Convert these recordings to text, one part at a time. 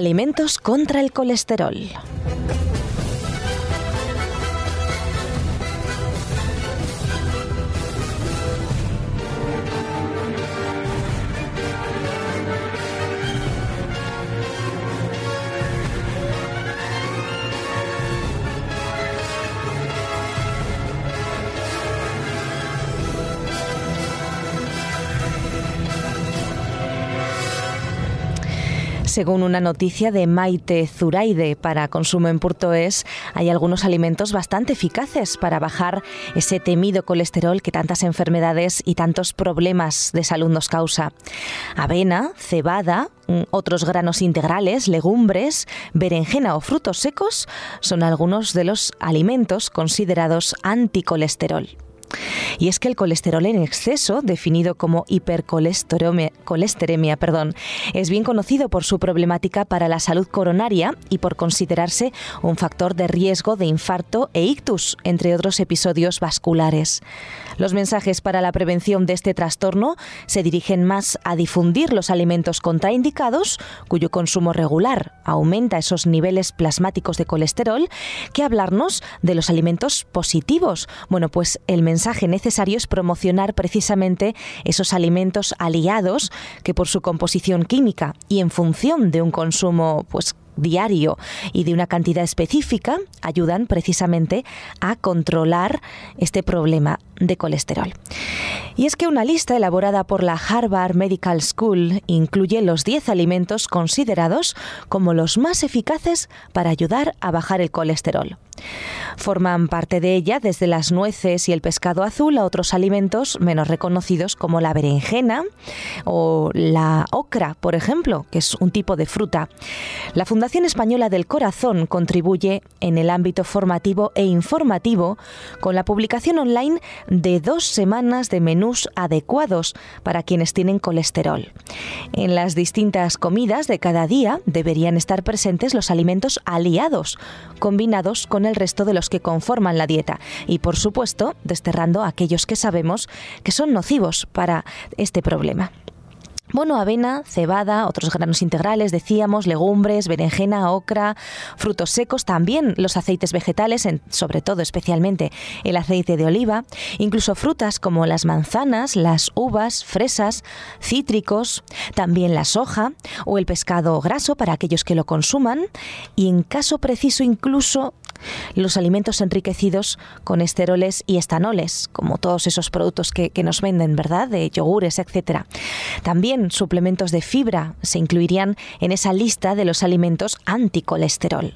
Alimentos contra el colesterol. Según una noticia de Maite Zuraide para consumo en Portoes, hay algunos alimentos bastante eficaces para bajar ese temido colesterol que tantas enfermedades y tantos problemas de salud nos causa. Avena, cebada, mm, otros granos integrales, legumbres, berenjena o frutos secos son algunos de los alimentos considerados anticolesterol. Y es que el colesterol en exceso, definido como hipercolesteremia, perdón, es bien conocido por su problemática para la salud coronaria y por considerarse un factor de riesgo de infarto e ictus, entre otros episodios vasculares. Los mensajes para la prevención de este trastorno se dirigen más a difundir los alimentos contraindicados, cuyo consumo regular aumenta esos niveles plasmáticos de colesterol, que hablarnos de los alimentos positivos. Bueno, pues el mensaje necesario es promocionar precisamente esos alimentos aliados que por su composición química y en función de un consumo pues diario y de una cantidad específica ayudan precisamente a controlar este problema de colesterol. Y es que una lista elaborada por la Harvard Medical School incluye los 10 alimentos considerados como los más eficaces para ayudar a bajar el colesterol. Forman parte de ella desde las nueces y el pescado azul a otros alimentos menos reconocidos como la berenjena o la ocra, por ejemplo, que es un tipo de fruta. La Fundación Española del Corazón contribuye en el ámbito formativo e informativo con la publicación online de dos semanas de menús adecuados para quienes tienen colesterol. En las distintas comidas de cada día deberían estar presentes los alimentos aliados, combinados con el resto de los que conforman la dieta y, por supuesto, desterrando aquellos que sabemos que son nocivos para este problema. Bueno, avena, cebada, otros granos integrales, decíamos, legumbres, berenjena, ocra, frutos secos, también los aceites vegetales, sobre todo especialmente el aceite de oliva, incluso frutas como las manzanas, las uvas, fresas, cítricos, también la soja o el pescado graso para aquellos que lo consuman. Y en caso preciso incluso los alimentos enriquecidos con esteroles y estanoles, como todos esos productos que, nos venden, ¿verdad? De yogures, etcétera. También suplementos de fibra se incluirían en esa lista de los alimentos anticolesterol.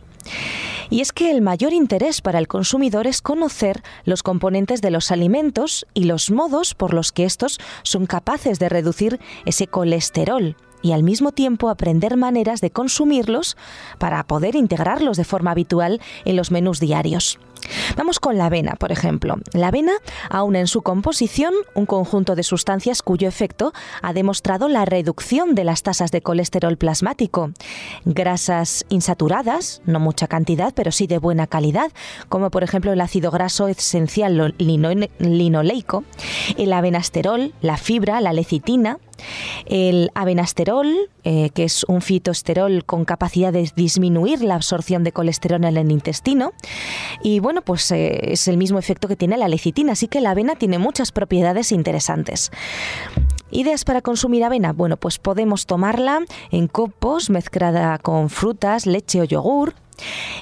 Y es que el mayor interés para el consumidor es conocer los componentes de los alimentos y los modos por los que estos son capaces de reducir ese colesterol y al mismo tiempo aprender maneras de consumirlos para poder integrarlos de forma habitual en los menús diarios. Vamos con la avena, por ejemplo. La avena aúna en su composición un conjunto de sustancias cuyo efecto ha demostrado la reducción de las tasas de colesterol plasmático. Grasas insaturadas, no mucha cantidad, pero sí de buena calidad, como por ejemplo el ácido graso esencial linoleico, el avenasterol, la fibra, la lecitina, el avenasterol, eh, que es un fitoesterol con capacidad de disminuir la absorción de colesterol en el intestino. Y bueno, pues eh, es el mismo efecto que tiene la lecitina, así que la avena tiene muchas propiedades interesantes. ¿Ideas para consumir avena? Bueno, pues podemos tomarla en copos mezclada con frutas, leche o yogur,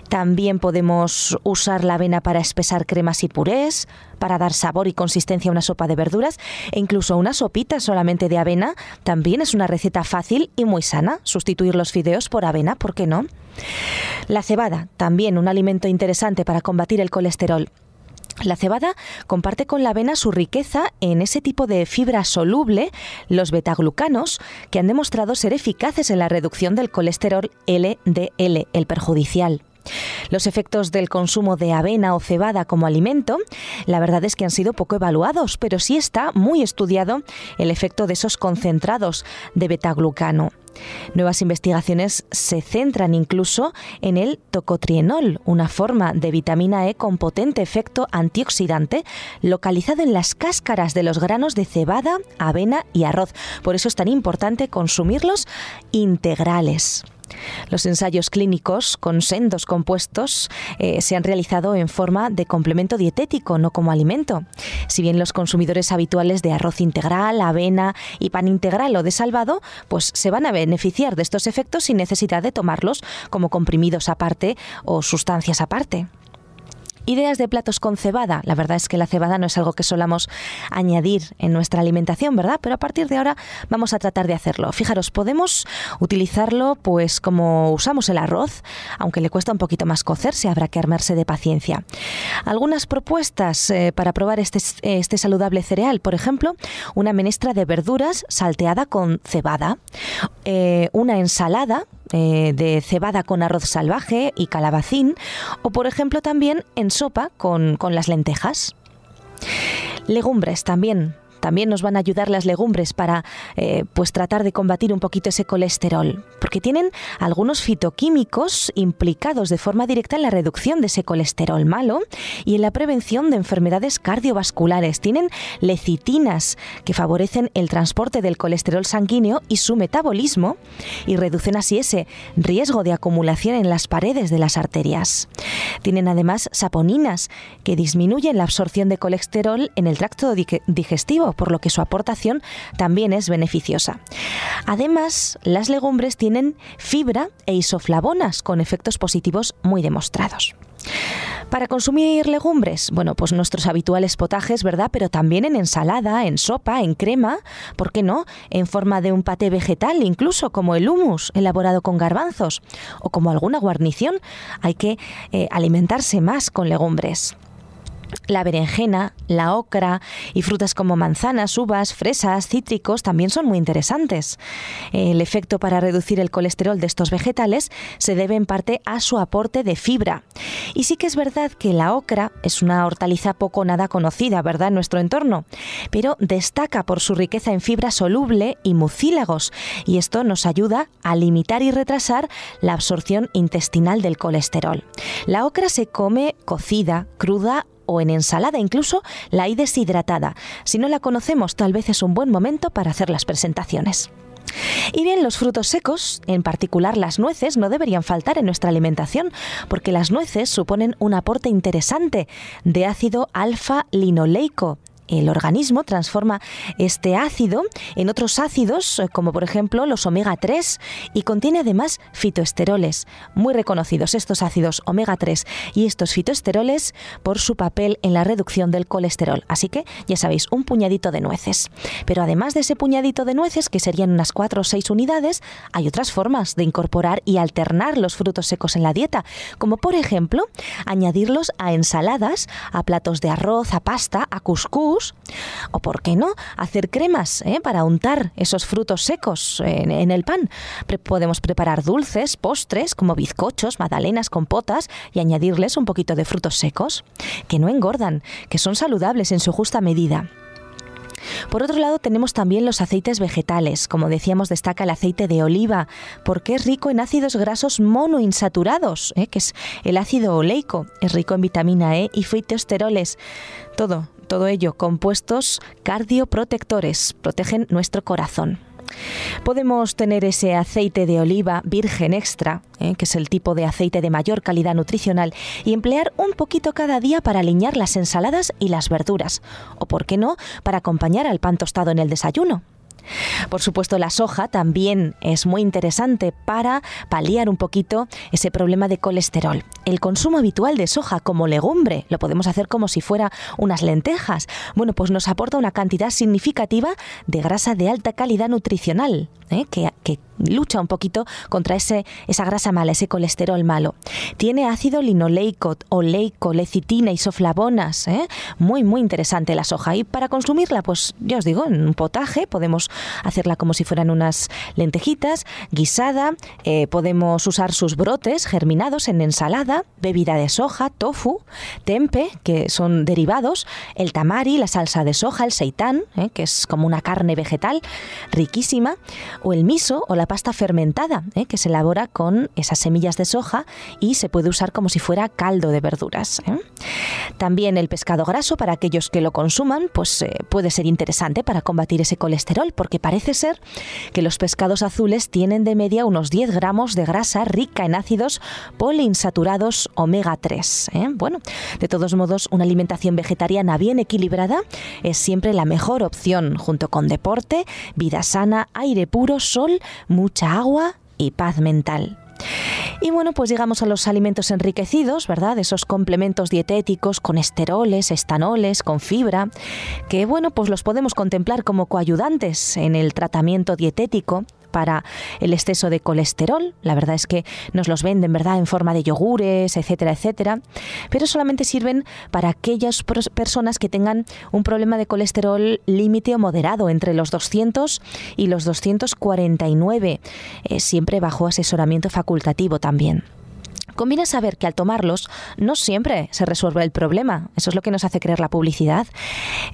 también podemos usar la avena para espesar cremas y purés, para dar sabor y consistencia a una sopa de verduras e incluso una sopita solamente de avena. También es una receta fácil y muy sana. Sustituir los fideos por avena, ¿por qué no? La cebada, también un alimento interesante para combatir el colesterol. La cebada comparte con la avena su riqueza en ese tipo de fibra soluble, los betaglucanos, que han demostrado ser eficaces en la reducción del colesterol LDL, el perjudicial. Los efectos del consumo de avena o cebada como alimento, la verdad es que han sido poco evaluados, pero sí está muy estudiado el efecto de esos concentrados de betaglucano. Nuevas investigaciones se centran incluso en el tocotrienol, una forma de vitamina E con potente efecto antioxidante localizado en las cáscaras de los granos de cebada, avena y arroz. Por eso es tan importante consumirlos integrales. Los ensayos clínicos con sendos compuestos eh, se han realizado en forma de complemento dietético, no como alimento. Si bien los consumidores habituales de arroz integral, avena y pan integral o de salvado, pues se van a beneficiar de estos efectos sin necesidad de tomarlos como comprimidos aparte o sustancias aparte. Ideas de platos con cebada. La verdad es que la cebada no es algo que solamos añadir en nuestra alimentación, ¿verdad? Pero a partir de ahora vamos a tratar de hacerlo. Fijaros, podemos utilizarlo pues como usamos el arroz, aunque le cuesta un poquito más cocerse, habrá que armarse de paciencia. Algunas propuestas eh, para probar este, este saludable cereal, por ejemplo, una menestra de verduras salteada con cebada, eh, una ensalada eh, de cebada con arroz salvaje y calabacín, o por ejemplo también en sopa con, con las lentejas. Legumbres también también nos van a ayudar las legumbres para eh, pues tratar de combatir un poquito ese colesterol, porque tienen algunos fitoquímicos implicados de forma directa en la reducción de ese colesterol malo y en la prevención de enfermedades cardiovasculares. Tienen lecitinas que favorecen el transporte del colesterol sanguíneo y su metabolismo y reducen así ese riesgo de acumulación en las paredes de las arterias. Tienen además saponinas que disminuyen la absorción de colesterol en el tracto digestivo por lo que su aportación también es beneficiosa. Además, las legumbres tienen fibra e isoflavonas con efectos positivos muy demostrados. Para consumir legumbres, bueno, pues nuestros habituales potajes, ¿verdad? Pero también en ensalada, en sopa, en crema, ¿por qué no? En forma de un paté vegetal, incluso como el hummus elaborado con garbanzos o como alguna guarnición. Hay que eh, alimentarse más con legumbres la berenjena, la ocra y frutas como manzanas, uvas, fresas, cítricos también son muy interesantes. El efecto para reducir el colesterol de estos vegetales se debe en parte a su aporte de fibra. Y sí que es verdad que la ocra es una hortaliza poco nada conocida, ¿verdad?, en nuestro entorno, pero destaca por su riqueza en fibra soluble y mucílagos, y esto nos ayuda a limitar y retrasar la absorción intestinal del colesterol. La ocra se come cocida, cruda o en ensalada, incluso la hay deshidratada. Si no la conocemos, tal vez es un buen momento para hacer las presentaciones. Y bien, los frutos secos, en particular las nueces, no deberían faltar en nuestra alimentación, porque las nueces suponen un aporte interesante de ácido alfa-linoleico, el organismo transforma este ácido en otros ácidos, eh, como por ejemplo los omega 3, y contiene además fitoesteroles, muy reconocidos estos ácidos omega 3 y estos fitoesteroles por su papel en la reducción del colesterol. Así que ya sabéis, un puñadito de nueces. Pero además de ese puñadito de nueces, que serían unas 4 o 6 unidades, hay otras formas de incorporar y alternar los frutos secos en la dieta, como por ejemplo añadirlos a ensaladas, a platos de arroz, a pasta, a cuscús, o, ¿por qué no?, hacer cremas ¿eh? para untar esos frutos secos en, el pan. podemos preparar dulces, postres como bizcochos, magdalenas, compotas y añadirles un poquito de frutos secos, que no engordan, que son saludables en su justa medida. Por otro lado, tenemos también los aceites vegetales. Como decíamos, destaca el aceite de oliva, porque es rico en ácidos grasos monoinsaturados, ¿eh? que es el ácido oleico. Es rico en vitamina E y fitoesteroles. Todo, todo ello compuestos cardioprotectores, protegen nuestro corazón. Podemos tener ese aceite de oliva virgen extra, ¿eh? que es el tipo de aceite de mayor calidad nutricional, y emplear un poquito cada día para aliñar las ensaladas y las verduras, o por qué no, para acompañar al pan tostado en el desayuno. Por supuesto, la soja también es muy interesante para paliar un poquito ese problema de colesterol. El consumo habitual de soja como legumbre, lo podemos hacer como si fuera unas lentejas, bueno, pues nos aporta una cantidad significativa de grasa de alta calidad nutricional, ¿eh? que, lucha un poquito contra ese, esa grasa mala, ese colesterol malo. Tiene ácido linoleico, oleico, lecitina, isoflavonas. ¿eh? Muy, muy interesante la soja. Y para consumirla, pues ya os digo, en un potaje podemos hacerla como si fueran unas lentejitas, guisada, eh, podemos usar sus brotes germinados en ensalada, bebida de soja, tofu, tempe, que son derivados, el tamari, la salsa de soja, el seitán, ¿eh? que es como una carne vegetal riquísima, o el miso o la pasta fermentada, ¿eh? que se elabora con esas semillas de soja y se puede usar como si fuera caldo de verduras. ¿eh? También el pescado graso, para aquellos que lo consuman, pues puede ser interesante para combatir ese colesterol, porque parece ser que los pescados azules tienen de media unos 10 gramos de grasa rica en ácidos poliinsaturados omega 3. Bueno, de todos modos, una alimentación vegetariana bien equilibrada es siempre la mejor opción, junto con deporte, vida sana, aire puro, sol, mucha agua y paz mental. Y bueno, pues llegamos a los alimentos enriquecidos, ¿verdad? Esos complementos dietéticos con esteroles, estanoles, con fibra, que bueno, pues los podemos contemplar como coayudantes en el tratamiento dietético para el exceso de colesterol. La verdad es que nos los venden, ¿verdad?, en forma de yogures, etcétera, etcétera. Pero solamente sirven para aquellas personas que tengan un problema de colesterol límite o moderado entre los 200 y los 249, eh, siempre bajo asesoramiento facultativo también. Conviene saber que al tomarlos no siempre se resuelve el problema. Eso es lo que nos hace creer la publicidad.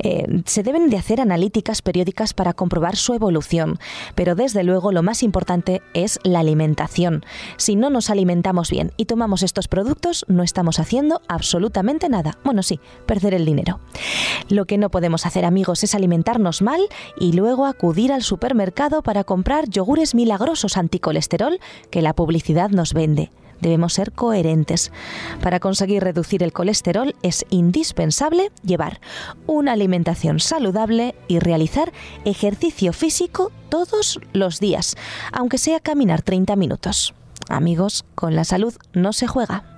Eh, se deben de hacer analíticas periódicas para comprobar su evolución, pero desde luego lo más importante es la alimentación. Si no nos alimentamos bien y tomamos estos productos, no estamos haciendo absolutamente nada. Bueno, sí, perder el dinero. Lo que no podemos hacer, amigos, es alimentarnos mal y luego acudir al supermercado para comprar yogures milagrosos anticolesterol que la publicidad nos vende debemos ser coherentes. Para conseguir reducir el colesterol es indispensable llevar una alimentación saludable y realizar ejercicio físico todos los días, aunque sea caminar 30 minutos. Amigos, con la salud no se juega.